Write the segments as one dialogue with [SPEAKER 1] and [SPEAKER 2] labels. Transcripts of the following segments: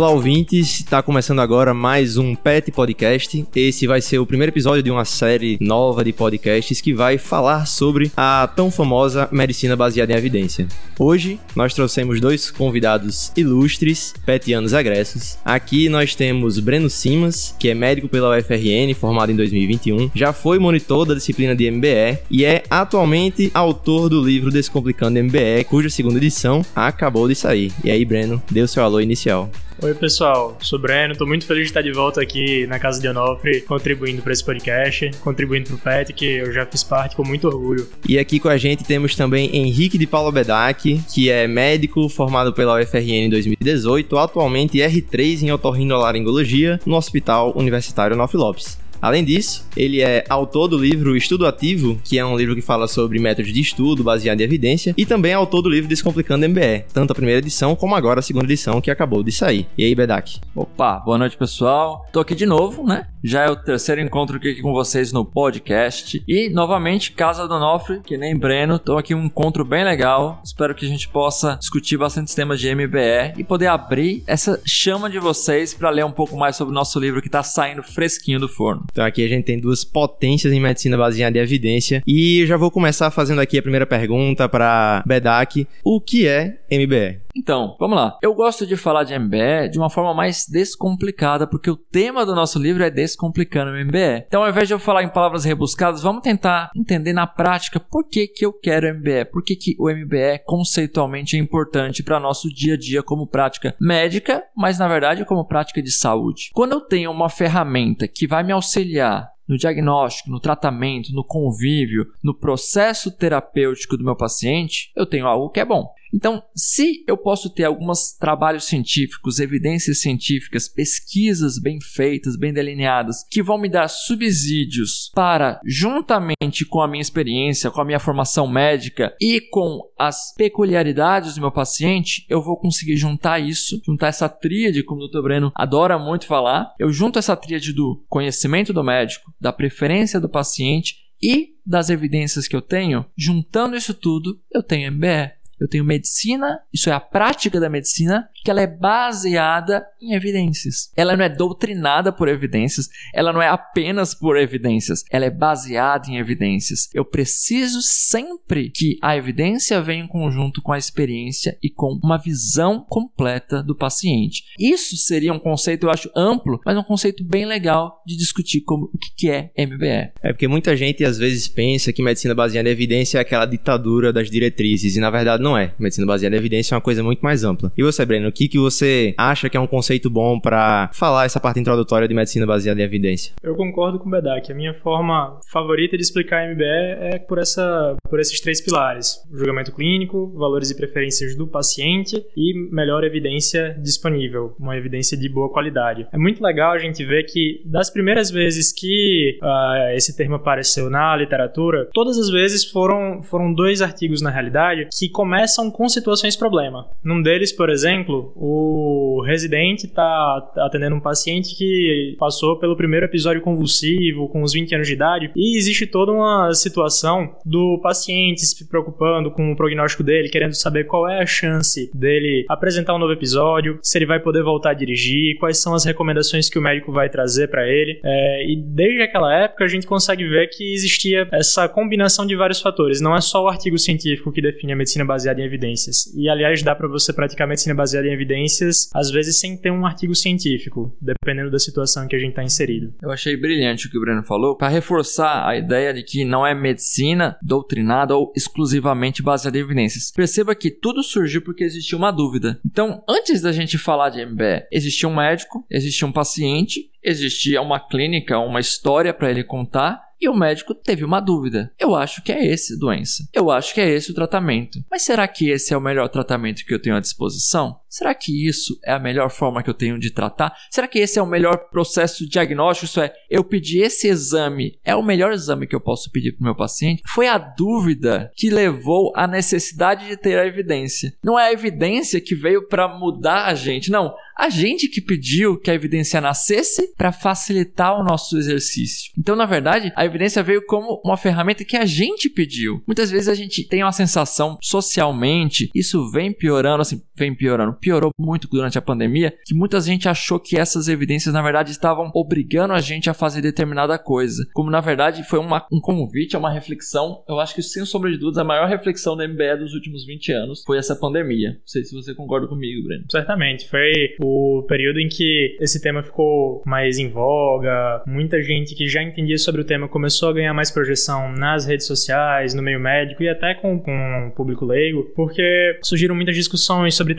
[SPEAKER 1] Olá, ouvintes. Está começando agora mais um Pet Podcast. Esse vai ser o primeiro episódio de uma série nova de podcasts que vai falar sobre a tão famosa medicina baseada em evidência. Hoje, nós trouxemos dois convidados ilustres, petianos agressos. Aqui nós temos Breno Simas, que é médico pela UFRN, formado em 2021, já foi monitor da disciplina de MBE e é atualmente autor do livro Descomplicando MBE, cuja segunda edição acabou de sair. E aí, Breno, o seu alô inicial.
[SPEAKER 2] Oi, pessoal. Sou Breno. Tô muito feliz de estar de volta aqui na Casa de Onofre, contribuindo para esse podcast, contribuindo para o PET, que eu já fiz parte com muito orgulho.
[SPEAKER 1] E aqui com a gente temos também Henrique de Paulo Bedac, que é médico formado pela UFRN em 2018, atualmente R3 em otorrinolaringologia no Hospital Universitário Nof Lopes. Além disso, ele é autor do livro Estudo Ativo, que é um livro que fala sobre métodos de estudo baseado em evidência, e também é autor do livro Descomplicando MBE, tanto a primeira edição como agora a segunda edição que acabou de sair. E aí, Bedak?
[SPEAKER 3] Opa, boa noite, pessoal. Tô aqui de novo, né? Já é o terceiro encontro aqui com vocês no podcast. E, novamente, Casa do Nofre, que nem Breno. Tô aqui um encontro bem legal. Espero que a gente possa discutir bastante temas de MBE e poder abrir essa chama de vocês para ler um pouco mais sobre o nosso livro que tá saindo fresquinho do forno.
[SPEAKER 1] Então aqui a gente tem duas potências em medicina baseada em evidência. E eu já vou começar fazendo aqui a primeira pergunta para Bedak. O que é MBE?
[SPEAKER 3] Então, vamos lá. Eu gosto de falar de MBE de uma forma mais descomplicada, porque o tema do nosso livro é Descomplicando o MBE. Então, ao invés de eu falar em palavras rebuscadas, vamos tentar entender na prática por que, que eu quero MBE, por que, que o MBE conceitualmente é importante para nosso dia a dia como prática médica, mas na verdade como prática de saúde. Quando eu tenho uma ferramenta que vai me auxiliar no diagnóstico, no tratamento, no convívio, no processo terapêutico do meu paciente, eu tenho algo que é bom. Então, se eu posso ter alguns trabalhos científicos, evidências científicas, pesquisas bem feitas, bem delineadas, que vão me dar subsídios para, juntamente com a minha experiência, com a minha formação médica e com as peculiaridades do meu paciente, eu vou conseguir juntar isso, juntar essa tríade, como o Dr. Breno adora muito falar. Eu junto essa tríade do conhecimento do médico, da preferência do paciente e das evidências que eu tenho, juntando isso tudo, eu tenho MBE eu tenho medicina, isso é a prática da medicina, que ela é baseada em evidências. Ela não é doutrinada por evidências, ela não é apenas por evidências, ela é baseada em evidências. Eu preciso sempre que a evidência venha em conjunto com a experiência e com uma visão completa do paciente. Isso seria um conceito, eu acho, amplo, mas um conceito bem legal de discutir como o que é MBE.
[SPEAKER 1] É porque muita gente às vezes pensa que medicina baseada em evidência é aquela ditadura das diretrizes, e na verdade não não é. Medicina baseada em evidência é uma coisa muito mais ampla. E você, Breno, o que, que você acha que é um conceito bom para falar essa parte introdutória de medicina baseada em evidência?
[SPEAKER 2] Eu concordo com o Bedak. A minha forma favorita de explicar MBE é por, essa, por esses três pilares: julgamento clínico, valores e preferências do paciente e melhor evidência disponível, uma evidência de boa qualidade. É muito legal a gente ver que das primeiras vezes que uh, esse termo apareceu na literatura, todas as vezes foram, foram dois artigos na realidade que começam começam com situações problema. Num deles, por exemplo, o residente está atendendo um paciente que passou pelo primeiro episódio convulsivo com uns 20 anos de idade e existe toda uma situação do paciente se preocupando com o prognóstico dele, querendo saber qual é a chance dele apresentar um novo episódio, se ele vai poder voltar a dirigir, quais são as recomendações que o médico vai trazer para ele. É, e desde aquela época a gente consegue ver que existia essa combinação de vários fatores. Não é só o artigo científico que define a medicina baseada baseada em evidências. E, aliás, dá para você praticar medicina baseada em evidências, às vezes sem ter um artigo científico, dependendo da situação que a gente está inserido.
[SPEAKER 3] Eu achei brilhante o que o Breno falou, para reforçar a ideia de que não é medicina doutrinada ou exclusivamente baseada em evidências. Perceba que tudo surgiu porque existia uma dúvida. Então, antes da gente falar de MBE, existia um médico, existia um paciente, existia uma clínica, uma história para ele contar e o médico teve uma dúvida. Eu acho que é esse doença. Eu acho que é esse o tratamento. Mas será que esse é o melhor tratamento que eu tenho à disposição? Será que isso é a melhor forma que eu tenho de tratar? Será que esse é o melhor processo diagnóstico? Isso é, eu pedi esse exame, é o melhor exame que eu posso pedir para o meu paciente? Foi a dúvida que levou à necessidade de ter a evidência. Não é a evidência que veio para mudar a gente, não a gente que pediu que a evidência nascesse para facilitar o nosso exercício. Então, na verdade, a evidência veio como uma ferramenta que a gente pediu. Muitas vezes a gente tem uma sensação socialmente, isso vem piorando, assim, vem piorando piorou muito durante a pandemia, que muita gente achou que essas evidências, na verdade, estavam obrigando a gente a fazer determinada coisa. Como, na verdade, foi uma, um convite, uma reflexão. Eu acho que, sem sombra de dúvidas, a maior reflexão da MBE dos últimos 20 anos foi essa pandemia. Não sei se você concorda comigo, Breno.
[SPEAKER 2] Certamente. Foi o período em que esse tema ficou mais em voga, muita gente que já entendia sobre o tema começou a ganhar mais projeção nas redes sociais, no meio médico e até com, com o público leigo, porque surgiram muitas discussões sobre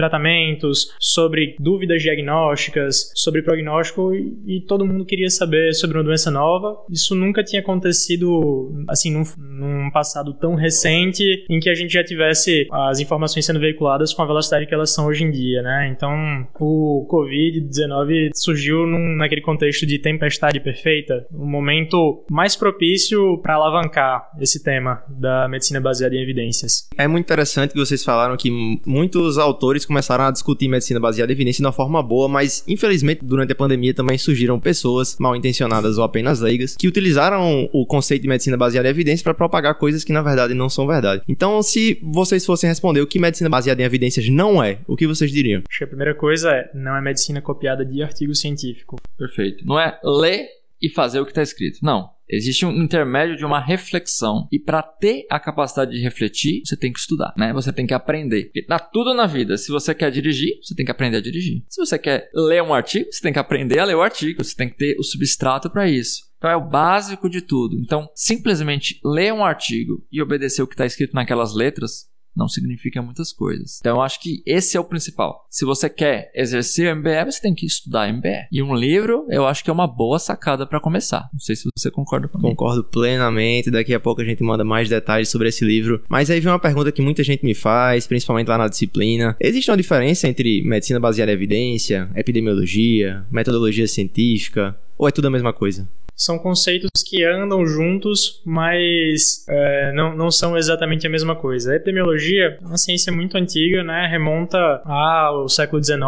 [SPEAKER 2] sobre dúvidas diagnósticas, sobre prognóstico e, e todo mundo queria saber sobre uma doença nova. Isso nunca tinha acontecido assim num, num passado tão recente em que a gente já tivesse as informações sendo veiculadas com a velocidade que elas são hoje em dia, né? Então, o COVID-19 surgiu num, naquele contexto de tempestade perfeita, um momento mais propício para alavancar esse tema da medicina baseada em evidências.
[SPEAKER 1] É muito interessante que vocês falaram que muitos autores começaram a discutir medicina baseada em evidência de uma forma boa, mas infelizmente durante a pandemia também surgiram pessoas mal intencionadas ou apenas leigas que utilizaram o conceito de medicina baseada em evidência para propagar coisas que na verdade não são verdade. Então, se vocês fossem responder o que medicina baseada em evidências não é, o que vocês diriam?
[SPEAKER 2] Acho que a primeira coisa é não é medicina copiada de artigo científico.
[SPEAKER 3] Perfeito. Não é ler e fazer o que está escrito. Não. Existe um intermédio de uma reflexão. E para ter a capacidade de refletir, você tem que estudar, né? Você tem que aprender. Porque dá tudo na vida. Se você quer dirigir, você tem que aprender a dirigir. Se você quer ler um artigo, você tem que aprender a ler o artigo. Você tem que ter o substrato para isso. Então é o básico de tudo. Então, simplesmente ler um artigo e obedecer o que está escrito naquelas letras não significa muitas coisas. Então eu acho que esse é o principal. Se você quer exercer MBE, você tem que estudar MBE. E um livro, eu acho que é uma boa sacada para começar. Não sei se você concorda comigo.
[SPEAKER 1] Concordo plenamente. Daqui a pouco a gente manda mais detalhes sobre esse livro. Mas aí vem uma pergunta que muita gente me faz, principalmente lá na disciplina. Existe uma diferença entre medicina baseada em evidência, epidemiologia, metodologia científica? Ou é tudo a mesma coisa?
[SPEAKER 2] são conceitos que andam juntos, mas é, não, não são exatamente a mesma coisa. A epidemiologia é uma ciência muito antiga, né? Remonta ao século XIX,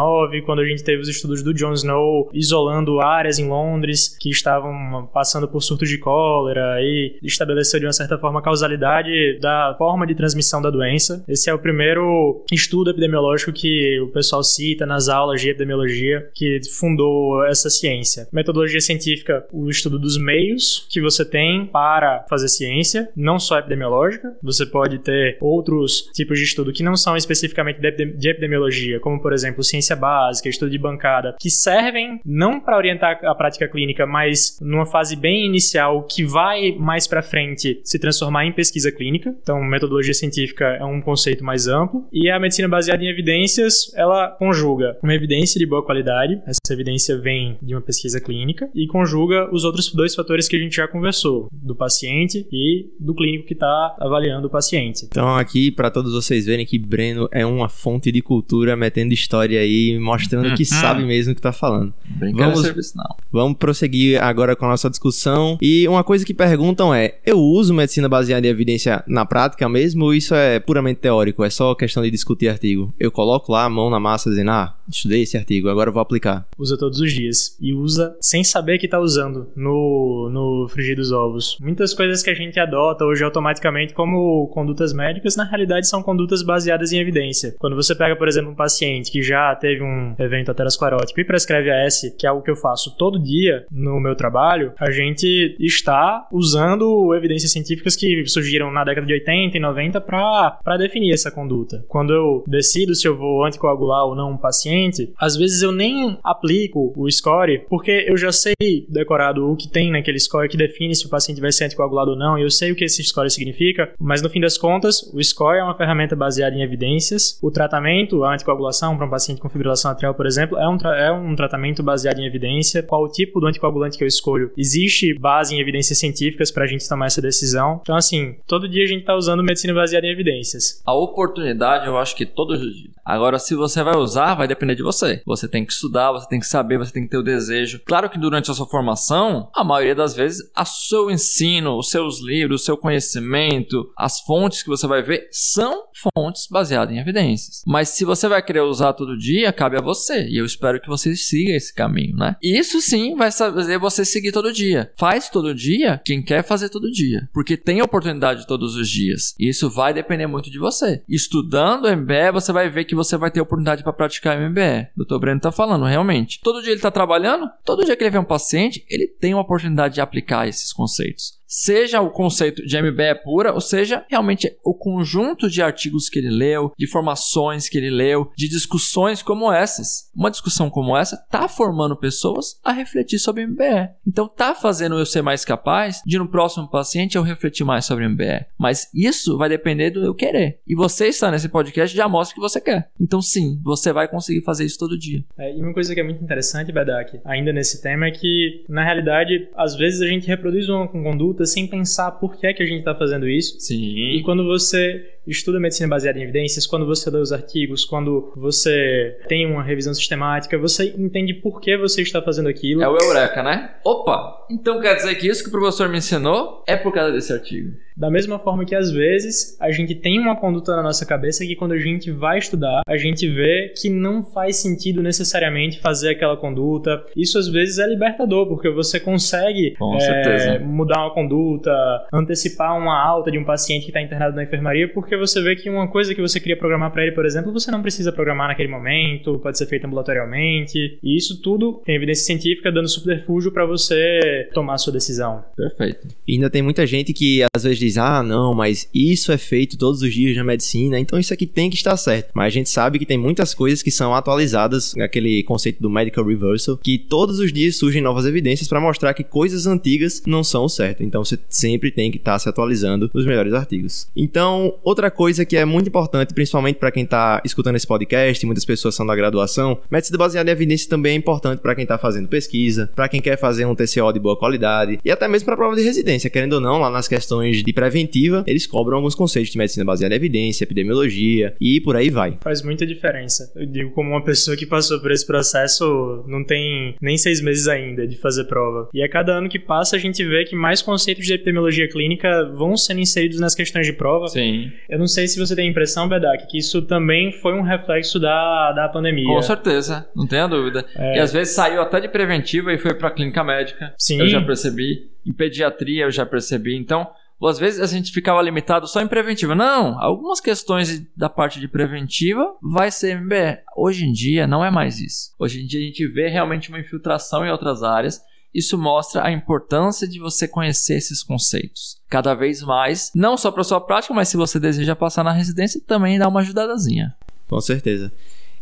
[SPEAKER 2] quando a gente teve os estudos do John Snow isolando áreas em Londres que estavam passando por surtos de cólera e estabeleceu de uma certa forma a causalidade da forma de transmissão da doença. Esse é o primeiro estudo epidemiológico que o pessoal cita nas aulas de epidemiologia que fundou essa ciência. Metodologia científica, o estudo dos meios que você tem para fazer ciência, não só epidemiológica. Você pode ter outros tipos de estudo que não são especificamente de epidemiologia, como por exemplo ciência básica, estudo de bancada, que servem não para orientar a prática clínica, mas numa fase bem inicial que vai mais para frente se transformar em pesquisa clínica. Então, metodologia científica é um conceito mais amplo e a medicina baseada em evidências, ela conjuga uma evidência de boa qualidade, essa evidência vem de uma pesquisa clínica e conjuga os outros dois fatores que a gente já conversou, do paciente e do clínico que está avaliando o paciente.
[SPEAKER 1] Então, aqui, para todos vocês verem que Breno é uma fonte de cultura, metendo história aí, mostrando que uhum. sabe mesmo o que está falando.
[SPEAKER 3] Vamos, serviço,
[SPEAKER 1] vamos prosseguir agora com a nossa discussão. E uma coisa que perguntam é: eu uso medicina baseada em evidência na prática mesmo ou isso é puramente teórico? É só questão de discutir artigo? Eu coloco lá a mão na massa dizendo, ah, estudei esse artigo, agora eu vou aplicar.
[SPEAKER 2] Usa todos os dias. E usa sem saber que está usando. No no, frigir dos ovos. Muitas coisas que a gente adota hoje automaticamente como condutas médicas, na realidade são condutas baseadas em evidência. Quando você pega, por exemplo, um paciente que já teve um evento aterosclerótico e prescreve AS, que é algo que eu faço todo dia no meu trabalho, a gente está usando evidências científicas que surgiram na década de 80 e 90 para definir essa conduta. Quando eu decido se eu vou anticoagular ou não um paciente, às vezes eu nem aplico o score porque eu já sei decorado o que tem naquele score que define se o paciente vai ser anticoagulado ou não, eu sei o que esse score significa, mas no fim das contas, o score é uma ferramenta baseada em evidências. O tratamento, a anticoagulação para um paciente com fibrilação atrial, por exemplo, é um, é um tratamento baseado em evidência. Qual o tipo do anticoagulante que eu escolho? Existe base em evidências científicas para a gente tomar essa decisão. Então, assim, todo dia a gente está usando medicina baseada em evidências.
[SPEAKER 3] A oportunidade, eu acho que todos os dias. Agora, se você vai usar, vai depender de você. Você tem que estudar, você tem que saber, você tem que ter o desejo. Claro que durante a sua formação, a maioria das vezes, o seu ensino, os seus livros, o seu conhecimento, as fontes que você vai ver são fontes baseadas em evidências. Mas se você vai querer usar todo dia, cabe a você. E eu espero que você siga esse caminho, né? E isso sim vai fazer você seguir todo dia. Faz todo dia quem quer fazer todo dia. Porque tem oportunidade todos os dias. E isso vai depender muito de você. Estudando MBE, você vai ver que você vai ter oportunidade para praticar MBE. O Dr. Breno tá falando, realmente. Todo dia ele tá trabalhando, todo dia que ele vê um paciente, ele tem uma oportunidade de aplicar esses conceitos seja o conceito de MBE pura, ou seja, realmente o conjunto de artigos que ele leu, de informações que ele leu, de discussões como essas. Uma discussão como essa está formando pessoas a refletir sobre MBE. Então está fazendo eu ser mais capaz de no próximo paciente eu refletir mais sobre MBE. Mas isso vai depender do eu querer. E você está nesse podcast já mostra que você quer. Então sim, você vai conseguir fazer isso todo dia.
[SPEAKER 2] É, e uma coisa que é muito interessante, Bedak, ainda nesse tema é que na realidade às vezes a gente reproduz uma conduta sem pensar por que é que a gente está fazendo isso.
[SPEAKER 3] Sim.
[SPEAKER 2] E quando você estuda medicina baseada em evidências, quando você lê os artigos, quando você tem uma revisão sistemática, você entende por que você está fazendo aquilo.
[SPEAKER 3] É o Eureka, né? Opa! Então quer dizer que isso que o professor me ensinou é por causa desse artigo.
[SPEAKER 2] Da mesma forma que às vezes a gente tem uma conduta na nossa cabeça que quando a gente vai estudar, a gente vê que não faz sentido necessariamente fazer aquela conduta. Isso às vezes é libertador, porque você consegue é, mudar uma conduta, antecipar uma alta de um paciente que está internado na enfermaria, porque você vê que uma coisa que você queria programar para ele, por exemplo, você não precisa programar naquele momento, pode ser feito ambulatorialmente. E isso tudo tem evidência científica dando subterfúgio para você tomar a sua decisão.
[SPEAKER 3] Perfeito.
[SPEAKER 1] E ainda tem muita gente que às vezes diz: ah, não, mas isso é feito todos os dias na medicina, então isso aqui tem que estar certo. Mas a gente sabe que tem muitas coisas que são atualizadas, aquele conceito do medical reversal, que todos os dias surgem novas evidências para mostrar que coisas antigas não são o certo. Então você sempre tem que estar se atualizando nos melhores artigos. Então, outra coisa que é muito importante, principalmente para quem está escutando esse podcast, muitas pessoas são da graduação, medicina baseada em evidência também é importante para quem está fazendo pesquisa, para quem quer fazer um TCO de boa qualidade e até mesmo para a prova de residência, querendo ou não, lá nas questões de preventiva, eles cobram alguns conceitos de medicina baseada em evidência, epidemiologia e por aí vai.
[SPEAKER 2] Faz muita diferença. Eu digo como uma pessoa que passou por esse processo não tem nem seis meses ainda de fazer prova. E a cada ano que passa a gente vê que mais conceitos de epidemiologia clínica vão sendo inseridos nas questões de prova.
[SPEAKER 3] Sim.
[SPEAKER 2] Eu não sei se você tem a impressão, Bedak, que isso também foi um reflexo da, da pandemia.
[SPEAKER 3] Com certeza, não tenha dúvida. É... E às vezes saiu até de preventiva e foi para clínica médica.
[SPEAKER 2] Sim.
[SPEAKER 3] Eu já percebi. Em pediatria eu já percebi. Então, às vezes a gente ficava limitado só em preventiva. Não, algumas questões da parte de preventiva vai ser MBE. Hoje em dia não é mais isso. Hoje em dia a gente vê realmente uma infiltração em outras áreas. Isso mostra a importância de você conhecer esses conceitos. Cada vez mais, não só para sua prática, mas se você deseja passar na residência, também dá uma ajudadazinha.
[SPEAKER 1] Com certeza.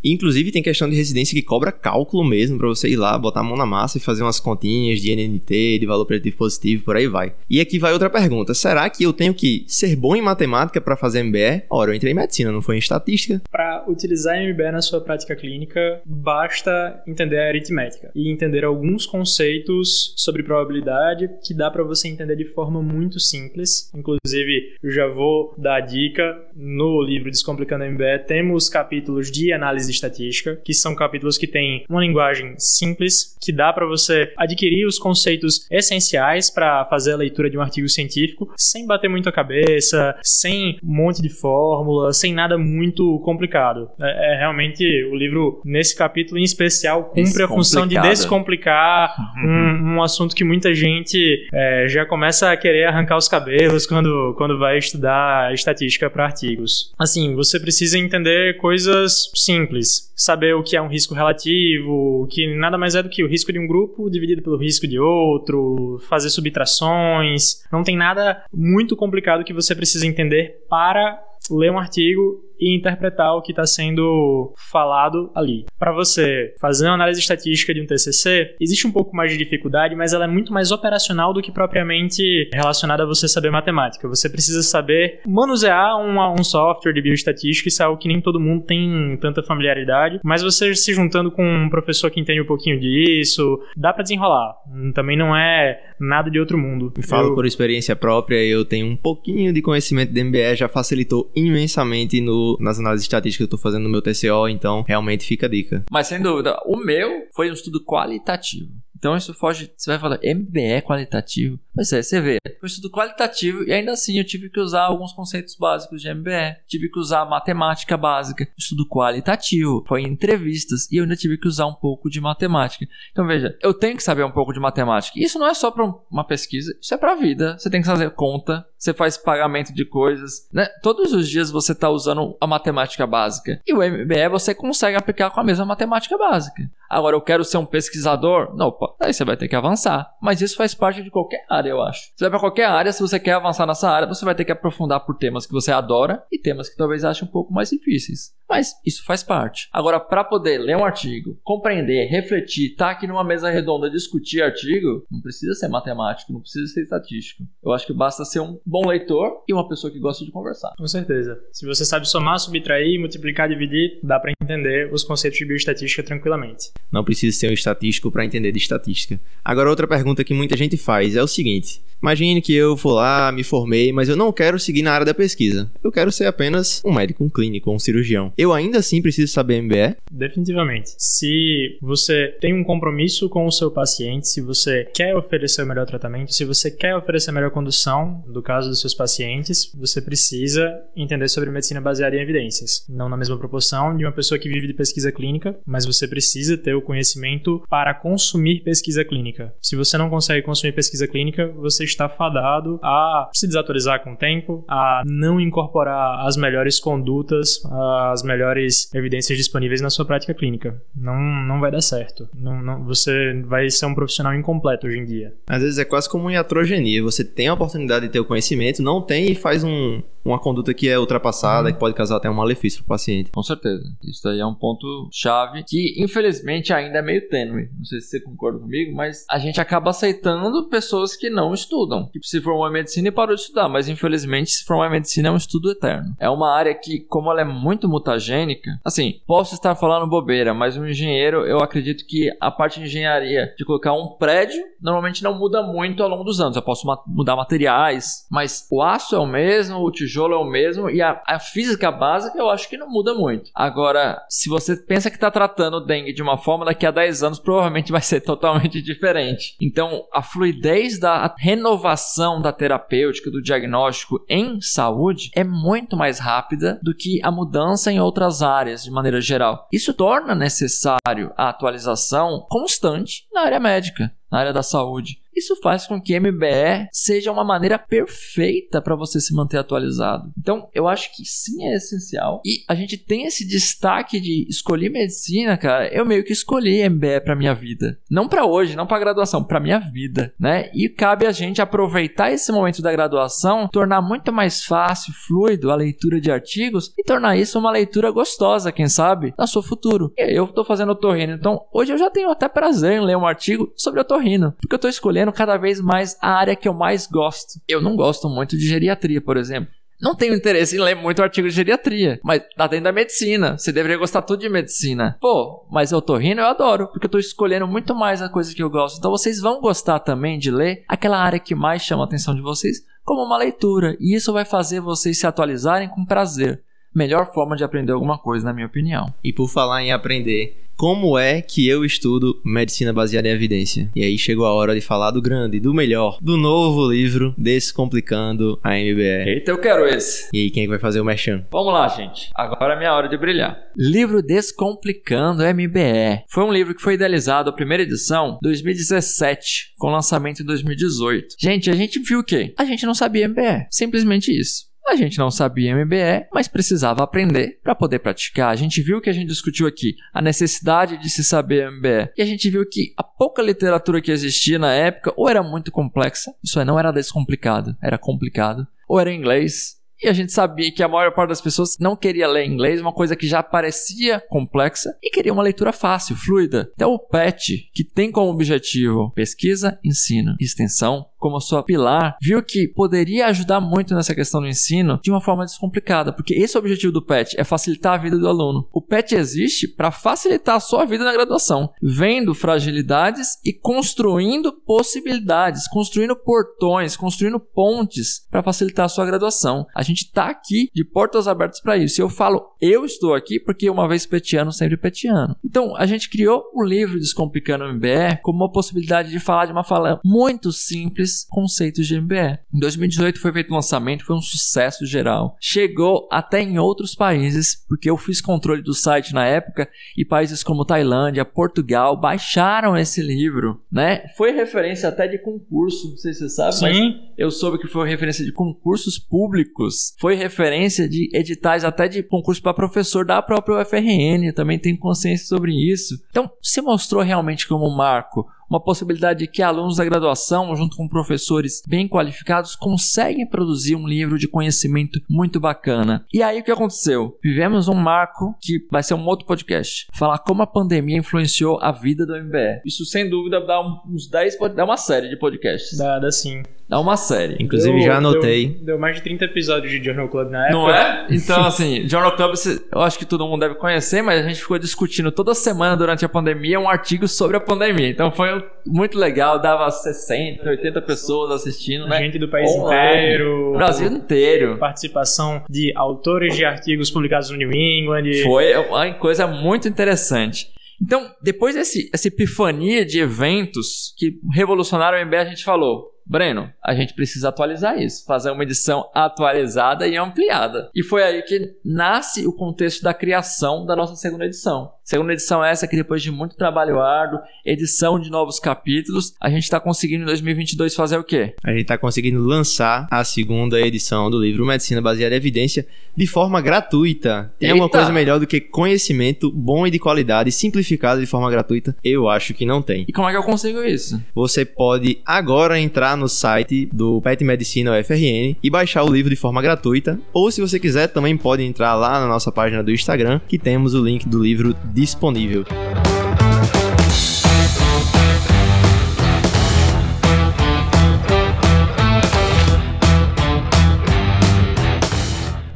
[SPEAKER 1] Inclusive tem questão de residência que cobra cálculo mesmo para você ir lá, botar a mão na massa e fazer umas continhas de NNT, de valor preditivo positivo, por aí vai. E aqui vai outra pergunta: será que eu tenho que ser bom em matemática para fazer MBE? Ora, eu entrei em medicina, não foi em estatística.
[SPEAKER 2] Para utilizar MBE na sua prática clínica, basta entender a aritmética e entender alguns conceitos sobre probabilidade que dá para você entender de forma muito simples. Inclusive, eu já vou dar a dica no livro Descomplicando MBE, temos capítulos de análise estatística, que são capítulos que têm uma linguagem simples, que dá para você adquirir os conceitos essenciais para fazer a leitura de um artigo científico, sem bater muito a cabeça, sem um monte de fórmula, sem nada muito complicado. É, é realmente o livro, nesse capítulo em especial, cumpre a função de descomplicar um, um, assunto que muita gente é, já começa a querer arrancar os cabelos quando, quando vai estudar estatística para artigos. Assim, você precisa entender coisas simples simples. Saber o que é um risco relativo, que nada mais é do que o risco de um grupo dividido pelo risco de outro, fazer subtrações. Não tem nada muito complicado que você precisa entender para ler um artigo e interpretar o que está sendo falado ali. Para você fazer uma análise estatística de um TCC, existe um pouco mais de dificuldade, mas ela é muito mais operacional do que propriamente relacionada a você saber matemática. Você precisa saber manusear um, um software de bioestatística, isso é algo que nem todo mundo tem tanta familiaridade, mas você se juntando com um professor que entende um pouquinho disso, dá para desenrolar. Também não é nada de outro mundo.
[SPEAKER 1] Me falo eu... por experiência própria, eu tenho um pouquinho de conhecimento de MBE, já facilitou imensamente no, nas análises estatísticas que eu estou fazendo no meu TCO, então realmente fica a dica.
[SPEAKER 3] Mas sem dúvida, o meu foi um estudo qualitativo. Então isso foge. Você vai falar, MBE qualitativo? Pois é, você vê. Foi estudo qualitativo e ainda assim eu tive que usar alguns conceitos básicos de MBE. Tive que usar matemática básica. Estudo qualitativo. Foi em entrevistas e eu ainda tive que usar um pouco de matemática. Então veja, eu tenho que saber um pouco de matemática. Isso não é só para uma pesquisa, isso é para a vida. Você tem que fazer conta, você faz pagamento de coisas, né? Todos os dias você está usando a matemática básica. E o MBE você consegue aplicar com a mesma matemática básica. Agora, eu quero ser um pesquisador? Não, opa, aí você vai ter que avançar. Mas isso faz parte de qualquer área, eu acho. Você vai para qualquer área, se você quer avançar nessa área, você vai ter que aprofundar por temas que você adora e temas que talvez ache um pouco mais difíceis. Mas isso faz parte. Agora, para poder ler um artigo, compreender, refletir, estar tá aqui numa mesa redonda discutir artigo, não precisa ser matemático, não precisa ser estatístico. Eu acho que basta ser um bom leitor e uma pessoa que gosta de conversar.
[SPEAKER 2] Com certeza. Se você sabe somar, subtrair, multiplicar, dividir, dá para entender os conceitos de bioestatística tranquilamente.
[SPEAKER 1] Não precisa ser um estatístico para entender de estatística. Agora, outra pergunta que muita gente faz é o seguinte: imagine que eu for lá, me formei, mas eu não quero seguir na área da pesquisa. Eu quero ser apenas um médico, um clínico, um cirurgião. Eu ainda assim preciso saber MBE?
[SPEAKER 2] Definitivamente. Se você tem um compromisso com o seu paciente, se você quer oferecer o melhor tratamento, se você quer oferecer a melhor condução, do caso dos seus pacientes, você precisa entender sobre medicina baseada em evidências. Não na mesma proporção de uma pessoa que vive de pesquisa clínica, mas você precisa ter o conhecimento para consumir pesquisa clínica. Se você não consegue consumir pesquisa clínica, você está fadado a se desatualizar com o tempo, a não incorporar as melhores condutas, as melhores evidências disponíveis na sua prática clínica. Não, não vai dar certo. Não, não, você vai ser um profissional incompleto hoje em dia.
[SPEAKER 1] Às vezes é quase como iatrogenia. Você tem a oportunidade de ter o conhecimento, não tem e faz um, uma conduta que é ultrapassada, uhum. que pode causar até um malefício para o paciente.
[SPEAKER 3] Com certeza. Isso aí é um ponto chave que, infelizmente, ainda é meio tênue. Não sei se você concorda comigo, mas a gente acaba aceitando pessoas que não estudam. Que se formou em medicina e parou de estudar, mas infelizmente, se formar em medicina é um estudo eterno. É uma área que, como ela é muito mutagênica, assim, posso estar falando bobeira, mas um engenheiro, eu acredito que a parte de engenharia de colocar um prédio normalmente não muda muito ao longo dos anos. Eu posso mudar materiais, mas o aço é o mesmo, o tijolo é o mesmo e a, a física básica eu acho que não muda muito. Agora, se você pensa que está tratando dengue de uma forma, daqui a 10 anos provavelmente vai ser totalmente diferente. Então, a fluidez da renovação da terapêutica, do diagnóstico em saúde é muito mais rápida do que a mudança em outras áreas de maneira geral. Isso torna necessário a atualização constante na área médica na área da saúde. Isso faz com que MBE seja uma maneira perfeita para você se manter atualizado. Então, eu acho que sim é essencial. E a gente tem esse destaque de escolher medicina, cara. Eu meio que escolhi MBE para minha vida. Não para hoje, não para graduação, para minha vida, né? E cabe a gente aproveitar esse momento da graduação, tornar muito mais fácil, fluido a leitura de artigos e tornar isso uma leitura gostosa, quem sabe, no seu futuro. Eu estou fazendo otorrino, então hoje eu já tenho até prazer em ler um artigo sobre otorrino, porque eu estou escolhendo escolhendo cada vez mais a área que eu mais gosto. Eu não gosto muito de geriatria, por exemplo. Não tenho interesse em ler muito artigo de geriatria, mas tá dentro da medicina. Você deveria gostar tudo de medicina. Pô, mas eu tô rindo, eu adoro, porque eu tô escolhendo muito mais a coisa que eu gosto. Então vocês vão gostar também de ler aquela área que mais chama a atenção de vocês como uma leitura, e isso vai fazer vocês se atualizarem com prazer. Melhor forma de aprender alguma coisa, na minha opinião.
[SPEAKER 1] E por falar em aprender, como é que eu estudo medicina baseada em evidência. E aí chegou a hora de falar do grande, do melhor, do novo livro Descomplicando a MBR.
[SPEAKER 3] Eita, eu quero esse.
[SPEAKER 1] E aí, quem é que vai fazer o mechan?
[SPEAKER 3] Vamos lá, gente. Agora é minha hora de brilhar. Livro Descomplicando a MBE. Foi um livro que foi idealizado, a primeira edição, 2017, com lançamento em 2018. Gente, a gente viu o quê? A gente não sabia MBE. Simplesmente isso. A gente não sabia MBE, mas precisava aprender para poder praticar. A gente viu que a gente discutiu aqui a necessidade de se saber MBE. E a gente viu que a pouca literatura que existia na época ou era muito complexa, isso aí não era descomplicado, era complicado, ou era inglês, e a gente sabia que a maior parte das pessoas não queria ler inglês, uma coisa que já parecia complexa, e queria uma leitura fácil, fluida. Então o PET, que tem como objetivo pesquisa, ensino e extensão, como a sua pilar, viu que poderia ajudar muito nessa questão do ensino de uma forma descomplicada, porque esse é o objetivo do PET, é facilitar a vida do aluno. O PET existe para facilitar a sua vida na graduação, vendo fragilidades e construindo possibilidades, construindo portões, construindo pontes para facilitar a sua graduação. A gente está aqui de portas abertas para isso. Eu falo, eu estou aqui porque uma vez petiano, sempre petiano. Então, a gente criou o livro Descomplicando o MBE como uma possibilidade de falar de uma fala muito simples conceitos de MBE. Em 2018 foi feito o um lançamento, foi um sucesso geral. Chegou até em outros países, porque eu fiz controle do site na época e países como Tailândia, Portugal baixaram esse livro, né? Foi referência até de concurso, não sei se você sabe,
[SPEAKER 2] Sim.
[SPEAKER 3] mas eu soube que foi referência de concursos públicos, foi referência de editais até de concurso para professor da própria UFRN, eu também tenho consciência sobre isso. Então, se mostrou realmente como um marco uma possibilidade de que alunos da graduação, junto com professores bem qualificados, conseguem produzir um livro de conhecimento muito bacana. E aí o que aconteceu? Vivemos um marco que vai ser um outro podcast. Falar como a pandemia influenciou a vida do MBE. Isso sem dúvida dá uns 10, dá uma série de podcasts.
[SPEAKER 2] Dá, dá sim.
[SPEAKER 3] Dá uma série.
[SPEAKER 1] Inclusive
[SPEAKER 2] Deu-
[SPEAKER 1] já anotei.
[SPEAKER 2] Deu, deu mais de 30 episódios de Journal Club na época.
[SPEAKER 3] Não é? Então, assim, Journal Club, eu acho que todo mundo deve conhecer, mas a gente ficou discutindo toda semana durante a pandemia um artigo sobre a pandemia. Então foi muito legal, dava 60, 80 pessoas assistindo, né?
[SPEAKER 2] Gente do país
[SPEAKER 3] Online.
[SPEAKER 2] inteiro.
[SPEAKER 3] Brasil inteiro.
[SPEAKER 2] Participação de autores de artigos publicados no New England.
[SPEAKER 3] Foi uma coisa muito interessante. Então, depois desse, essa epifania de eventos que revolucionaram o MBA, a gente falou, Breno, a gente precisa atualizar isso, fazer uma edição atualizada e ampliada. E foi aí que nasce o contexto da criação da nossa segunda edição. Segunda edição essa que depois de muito trabalho árduo, edição de novos capítulos, a gente está conseguindo em 2022 fazer o quê?
[SPEAKER 1] A gente está conseguindo lançar a segunda edição do livro Medicina Baseada em Evidência de forma gratuita. Tem alguma
[SPEAKER 3] Eita!
[SPEAKER 1] coisa melhor do que conhecimento bom e de qualidade, simplificado de forma gratuita? Eu acho que não tem.
[SPEAKER 3] E como é que eu consigo isso?
[SPEAKER 1] Você pode agora entrar no site do Pet Medicina UFRN e baixar o livro de forma gratuita. Ou se você quiser, também pode entrar lá na nossa página do Instagram, que temos o link do livro disponível.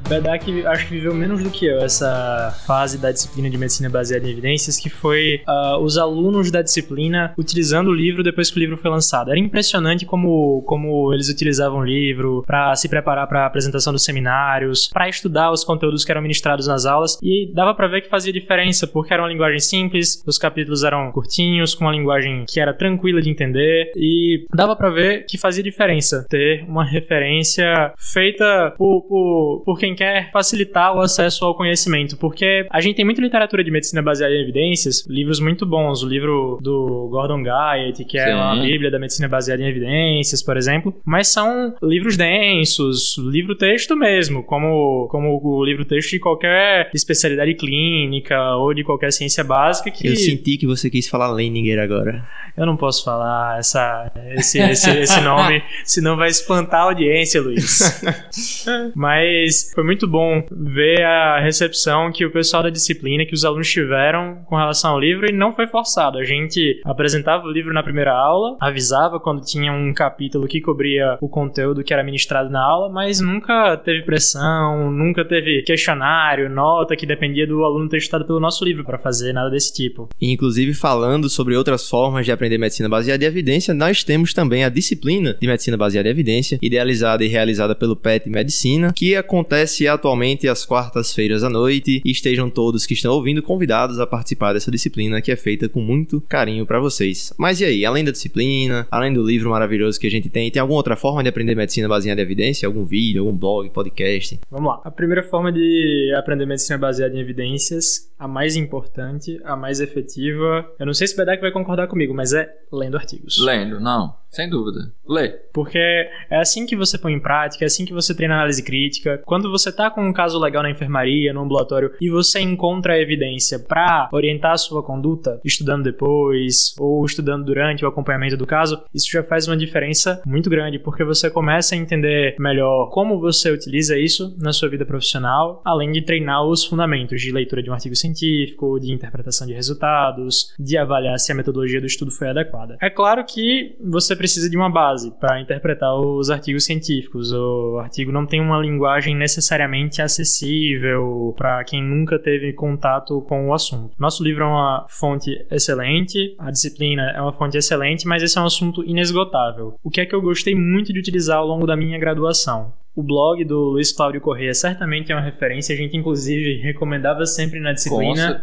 [SPEAKER 2] Bedak acho que viveu menos do que eu essa fase da disciplina de medicina baseada em evidências, que foi ah, os alunos da disciplina utilizando o livro depois que o livro foi lançado. Era impressionante como, como eles utilizavam o livro para se preparar para a apresentação dos seminários, para estudar os conteúdos que eram ministrados nas aulas, e dava para ver que fazia diferença, porque era uma linguagem simples, os capítulos eram curtinhos, com uma linguagem que era tranquila de entender, e dava para ver que fazia diferença ter uma referência feita por, por, por quem quer facilitar o acesso ao conhecimento, porque a gente tem muita literatura de medicina baseada em evidências, livros muito bons, o livro do Gordon Guyatt, que é
[SPEAKER 3] Sim.
[SPEAKER 2] uma bíblia da medicina baseada em evidências, por exemplo, mas são livros densos, livro-texto mesmo, como, como o livro-texto de qualquer especialidade clínica ou de qualquer ciência básica que
[SPEAKER 1] Eu senti que você quis falar Leninger agora.
[SPEAKER 2] eu não posso falar essa, esse, esse, esse nome, senão vai espantar a audiência, Luiz. Mas foi muito bom ver a recepção que o pessoal da disciplina, que os alunos tiveram com relação ao livro e não foi forçado. A gente apresentava o livro na primeira aula, avisava quando tinha um capítulo que cobria o conteúdo que era ministrado na aula, mas nunca teve pressão, nunca teve questionário, nota que dependia do aluno ter estudado pelo nosso livro para fazer nada desse tipo.
[SPEAKER 1] E, inclusive, falando sobre outras formas de aprender medicina baseada em evidência, nós temos também a disciplina de medicina baseada em evidência, idealizada e realizada pelo PET Medicina, que acontece atualmente às quartas-feiras à noite. E estejam todos que estão ouvindo convidados a participar dessa disciplina que é feita com muito carinho para vocês. Mas e aí, além da disciplina, além do livro maravilhoso que a gente tem, tem alguma outra forma de aprender medicina baseada em evidência? Algum vídeo, algum blog, podcast?
[SPEAKER 2] Vamos lá. A primeira forma de aprender medicina baseada em evidências, a mais importante, a mais efetiva, eu não sei se o Bedak vai concordar comigo, mas é lendo artigos.
[SPEAKER 3] Lendo, não. Sem dúvida. Lê.
[SPEAKER 2] Porque é assim que você põe em prática, é assim que você treina análise crítica. Quando você você tá com um caso legal na enfermaria, no ambulatório, e você encontra a evidência para orientar a sua conduta, estudando depois ou estudando durante o acompanhamento do caso, isso já faz uma diferença muito grande, porque você começa a entender melhor como você utiliza isso na sua vida profissional, além de treinar os fundamentos de leitura de um artigo científico, de interpretação de resultados, de avaliar se a metodologia do estudo foi adequada. É claro que você precisa de uma base para interpretar os artigos científicos. O artigo não tem uma linguagem necessariamente acessível para quem nunca teve contato com o assunto. Nosso livro é uma fonte excelente, a disciplina é uma fonte excelente, mas esse é um assunto inesgotável. O que é que eu gostei muito de utilizar ao longo da minha graduação? O blog do Luiz Cláudio Correia certamente é uma referência. A gente, inclusive, recomendava sempre na disciplina.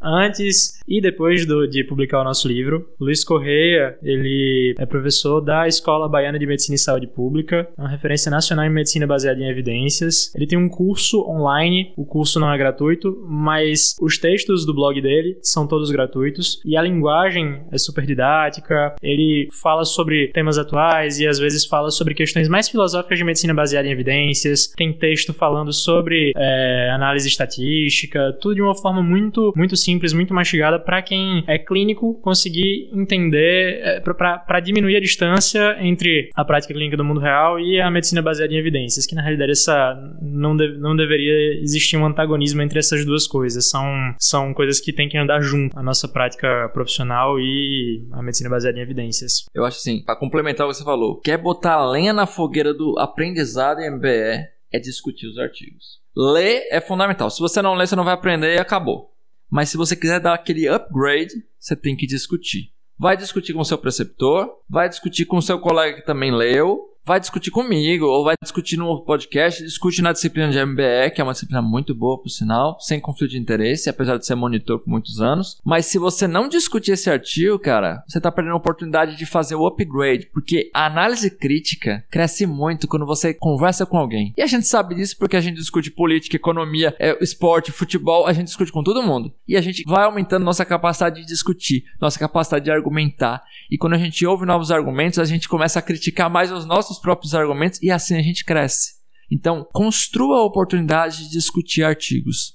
[SPEAKER 2] Antes e depois do, de publicar o nosso livro. Luiz Correia, ele é professor da Escola Baiana de Medicina e Saúde Pública, uma referência nacional em medicina baseada em evidências. Ele tem um curso online. O curso não é gratuito, mas os textos do blog dele são todos gratuitos. E a linguagem é super didática. Ele fala sobre temas atuais e às vezes fala sobre questões mais filosóficas de medicina baseada em evidências, tem texto falando sobre é, análise estatística, tudo de uma forma muito, muito simples, muito mastigada para quem é clínico conseguir entender, é, para diminuir a distância entre a prática clínica do mundo real e a medicina baseada em evidências, que na realidade essa não, não deveria existir um antagonismo entre essas duas coisas, são, são coisas que têm que andar junto, a nossa prática profissional e a medicina baseada em evidências.
[SPEAKER 3] Eu acho assim, para complementar o que você falou, quer botar lenha na fogueira do aprendizado MBE é discutir os artigos. Ler é fundamental. Se você não ler, você não vai aprender e acabou. Mas se você quiser dar aquele upgrade, você tem que discutir. Vai discutir com o seu preceptor, vai discutir com o seu colega que também leu, vai discutir comigo, ou vai discutir no podcast, discute na disciplina de MBE, que é uma disciplina muito boa, por sinal, sem conflito de interesse, apesar de ser monitor por muitos anos. Mas se você não discutir esse artigo, cara, você tá perdendo a oportunidade de fazer o upgrade, porque a análise crítica cresce muito quando você conversa com alguém. E a gente sabe disso porque a gente discute política, economia, é, esporte, futebol, a gente discute com todo mundo. E a gente vai aumentando nossa capacidade de discutir, nossa capacidade de argumentar. E quando a gente ouve novos argumentos, a gente começa a criticar mais os nossos nossos próprios argumentos e assim a gente cresce. Então, construa a oportunidade de discutir artigos.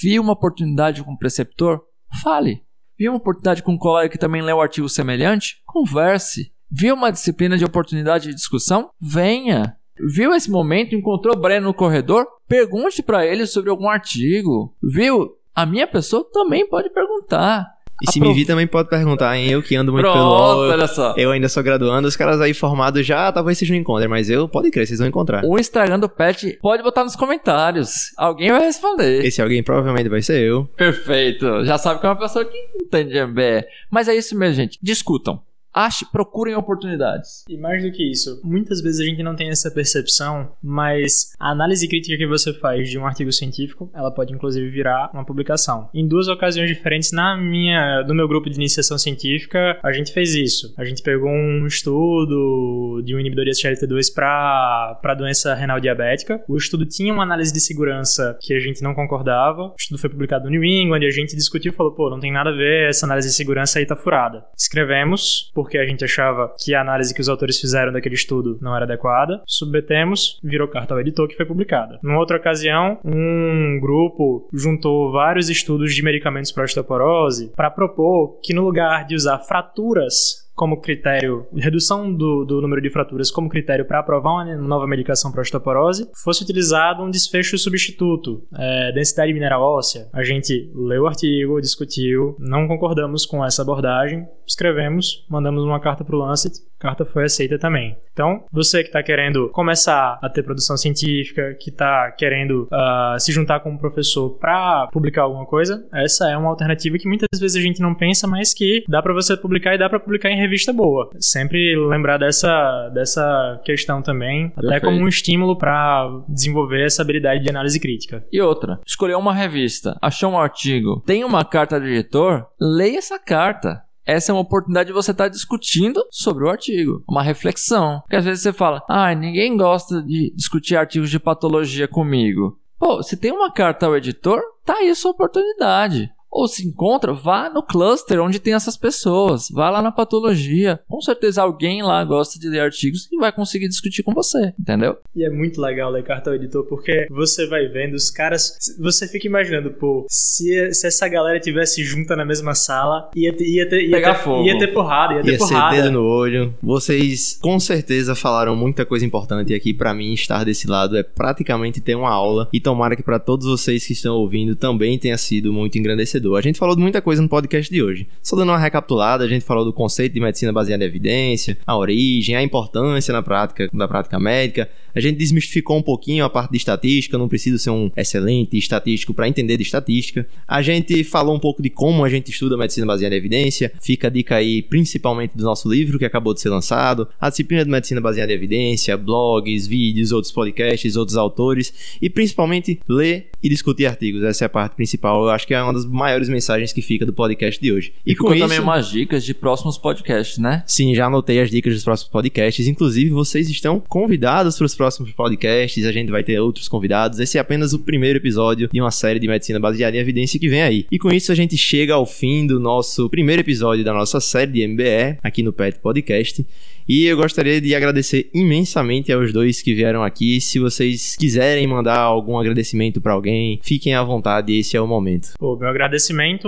[SPEAKER 3] Viu uma oportunidade com o preceptor? Fale. Viu uma oportunidade com um colega que também lê um artigo semelhante? Converse. Viu uma disciplina de oportunidade de discussão? Venha. Viu esse momento? Encontrou o Breno no corredor? Pergunte para ele sobre algum artigo. Viu? A minha pessoa também pode perguntar.
[SPEAKER 1] E se me vir também pode perguntar, hein? Eu que ando muito
[SPEAKER 3] Pronto,
[SPEAKER 1] pelo UOL,
[SPEAKER 3] olha só.
[SPEAKER 1] eu ainda sou graduando, os caras aí formados já talvez vocês não encontrem, mas eu, pode crer, vocês vão encontrar.
[SPEAKER 3] O Instagram do Pet pode botar nos comentários. Alguém vai responder.
[SPEAKER 1] Esse alguém provavelmente vai ser eu.
[SPEAKER 3] Perfeito. Já sabe que é uma pessoa que entende MBE. Mas é isso mesmo, gente. Discutam. Ache, procurem oportunidades.
[SPEAKER 2] E mais do que isso, muitas vezes a gente não tem essa percepção, mas a análise crítica que você faz de um artigo científico, ela pode inclusive virar uma publicação. Em duas ocasiões diferentes na minha, no meu grupo de iniciação científica, a gente fez isso. A gente pegou um estudo de um inibidor de SGLT2 para para doença renal diabética. O estudo tinha uma análise de segurança que a gente não concordava. O estudo foi publicado no New England e a gente discutiu falou, pô, não tem nada a ver, essa análise de segurança aí tá furada. Escrevemos porque a gente achava que a análise que os autores fizeram daquele estudo não era adequada. Submetemos, virou carta ao editor que foi publicada. Numa outra ocasião, um grupo juntou vários estudos de medicamentos para osteoporose para propor que no lugar de usar fraturas como critério, redução do, do número de fraturas como critério para aprovar uma nova medicação para osteoporose, fosse utilizado um desfecho substituto, é, densidade mineral óssea. A gente leu o artigo, discutiu, não concordamos com essa abordagem, escrevemos, mandamos uma carta para o Lancet, carta foi aceita também. Então, você que está querendo começar a ter produção científica, que está querendo uh, se juntar com um professor para publicar alguma coisa, essa é uma alternativa que muitas vezes a gente não pensa, mas que dá para você publicar e dá para publicar em revista boa. Sempre lembrar dessa, dessa questão também, até
[SPEAKER 3] Perfeito.
[SPEAKER 2] como um estímulo para desenvolver essa habilidade de análise crítica.
[SPEAKER 3] E outra, escolheu uma revista, achou um artigo, tem uma carta do editor, leia essa carta. Essa é uma oportunidade de você estar discutindo sobre o artigo, uma reflexão. Porque às vezes você fala, ah, ninguém gosta de discutir artigos de patologia comigo. Pô, se tem uma carta ao editor, tá aí sua oportunidade. Ou se encontra, vá no cluster onde tem essas pessoas. Vá lá na patologia. Com certeza alguém lá gosta de ler artigos e vai conseguir discutir com você, entendeu?
[SPEAKER 2] E é muito legal ler cartão editor, porque você vai vendo os caras. Você fica imaginando, pô, se, se essa galera tivesse junta na mesma sala, ia ter, ia ter, ia
[SPEAKER 3] Pegar
[SPEAKER 2] ter,
[SPEAKER 3] fogo.
[SPEAKER 2] ia ter porrada, ia ter
[SPEAKER 1] Ia ser
[SPEAKER 2] porrada.
[SPEAKER 1] dedo no olho. Vocês com certeza falaram muita coisa importante e aqui pra mim estar desse lado é praticamente ter uma aula e tomara que pra todos vocês que estão ouvindo também tenha sido muito engrandecedor. A gente falou de muita coisa no podcast de hoje. Só dando uma recapitulada, a gente falou do conceito de medicina baseada em evidência, a origem, a importância na prática da prática médica. A gente desmistificou um pouquinho a parte de estatística, não preciso ser um excelente estatístico para entender de estatística. A gente falou um pouco de como a gente estuda medicina baseada em evidência. Fica a dica aí, principalmente do nosso livro que acabou de ser lançado, a disciplina de medicina baseada em evidência, blogs, vídeos, outros podcasts, outros autores e principalmente ler e discutir artigos. Essa é a parte principal. Eu acho que é uma das maiores mensagens que fica do podcast de hoje.
[SPEAKER 3] E, ficou também umas dicas de próximos podcasts, né?
[SPEAKER 1] Sim, já anotei as dicas dos próximos podcasts. Inclusive, vocês estão convidados para os próximos podcasts. A gente vai ter outros convidados. Esse é apenas o primeiro episódio de uma série de medicina baseada em evidência que vem aí. E com isso, a gente chega ao fim do nosso primeiro episódio da nossa série de MBE aqui no Pet Podcast. E eu gostaria de agradecer imensamente aos dois que vieram aqui. Se vocês quiserem mandar algum agradecimento para alguém, fiquem à vontade, esse é o momento.
[SPEAKER 2] Pô, meu agradecimento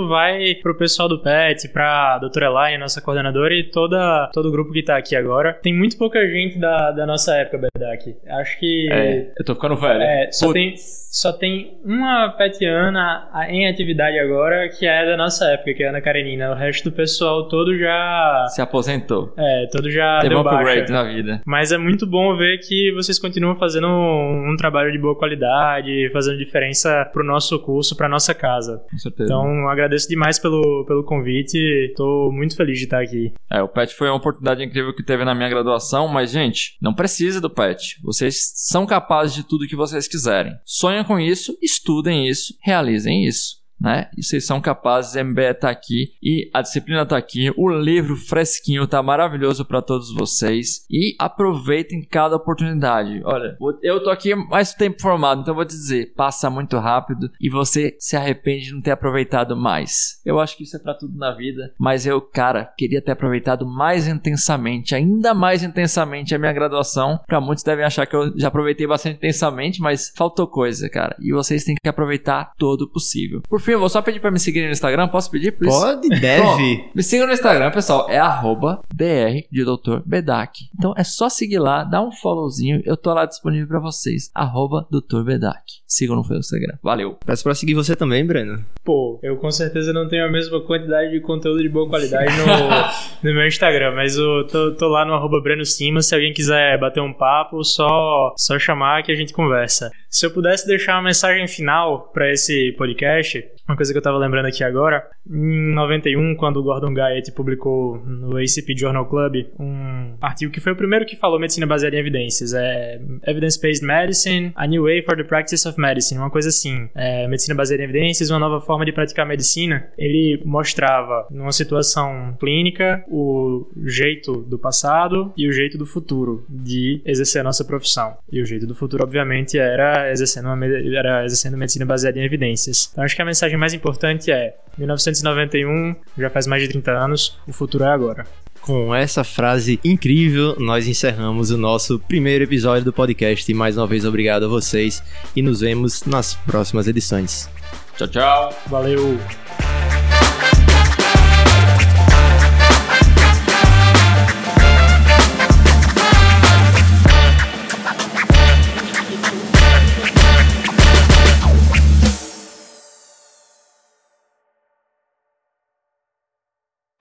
[SPEAKER 2] vai pro pessoal do PET, pra doutora Elaine, nossa coordenadora, e toda, todo o grupo que tá aqui agora. Tem muito pouca gente da, da nossa época, Bedak. Acho que.
[SPEAKER 3] É, eu tô ficando velho.
[SPEAKER 2] É, só
[SPEAKER 3] Putz.
[SPEAKER 2] tem, só tem uma petiana em atividade agora, que é da nossa época, que é a Ana Karenina. O resto do pessoal todo já.
[SPEAKER 3] Se aposentou.
[SPEAKER 2] É, todo já
[SPEAKER 3] Teve um
[SPEAKER 2] deu baixa.
[SPEAKER 3] upgrade na vida.
[SPEAKER 2] Mas é muito bom ver que vocês continuam fazendo um, um trabalho de boa qualidade, fazendo diferença pro nosso curso, pra nossa casa.
[SPEAKER 3] Com certeza.
[SPEAKER 2] Então, agradeço demais pelo, pelo convite. Tô muito feliz de estar aqui.
[SPEAKER 3] É, o PET foi uma oportunidade incrível que teve na minha graduação, mas, gente, não precisa do PET. Vocês são capazes de tudo que vocês quiserem. Sonhem com isso, estudem isso, realizem isso. Né? E vocês são capazes, MBE tá aqui e a disciplina tá aqui, o livro fresquinho tá maravilhoso para todos vocês e aproveitem cada oportunidade. Olha, eu tô aqui mais tempo formado, então vou te dizer, passa muito rápido e você se arrepende de não ter aproveitado mais. Eu acho que isso é para tudo na vida, mas eu, cara, queria ter aproveitado mais intensamente, ainda mais intensamente a minha graduação. Para muitos devem achar que eu já aproveitei bastante intensamente, mas faltou coisa, cara. E vocês têm que aproveitar todo o possível. Por fim, eu vou só pedir para me seguir no Instagram. Posso pedir, por isso?
[SPEAKER 1] Pode, deve.
[SPEAKER 3] Bom, me sigam no Instagram, pessoal. É arroba dr de Dr. Bedak. Então é só seguir lá, dá um followzinho. Eu tô lá disponível para vocês. Arroba Dr. Bedak. Sigam no Instagram. Valeu.
[SPEAKER 1] Peço pra seguir você também, Breno.
[SPEAKER 2] Pô, eu com certeza não tenho a mesma quantidade de conteúdo de boa qualidade no, no meu Instagram, mas eu tô, tô lá no arroba Breno Simas. Se alguém quiser bater um papo, só, só chamar que a gente conversa. Se eu pudesse deixar uma mensagem final para esse podcast, uma coisa que eu tava lembrando aqui agora, em 91, quando o Gordon Guyatt publicou no ACP Journal Club um artigo que foi o primeiro que falou medicina baseada em evidências, é Evidence-Based Medicine, A New Way for the Practice of Medicine, uma coisa assim, é, medicina baseada em evidências, uma nova forma de praticar medicina. Ele mostrava, numa situação clínica, o jeito do passado e o jeito do futuro de exercer a nossa profissão. E o jeito do futuro, obviamente, era exercendo, uma, era exercendo medicina baseada em evidências. Então, acho que a mensagem mais importante é: 1991, já faz mais de 30 anos, o futuro é agora.
[SPEAKER 1] Com essa frase incrível, nós encerramos o nosso primeiro episódio do podcast. Mais uma vez, obrigado a vocês e nos vemos nas próximas edições.
[SPEAKER 3] Tchau, tchau.
[SPEAKER 2] Valeu!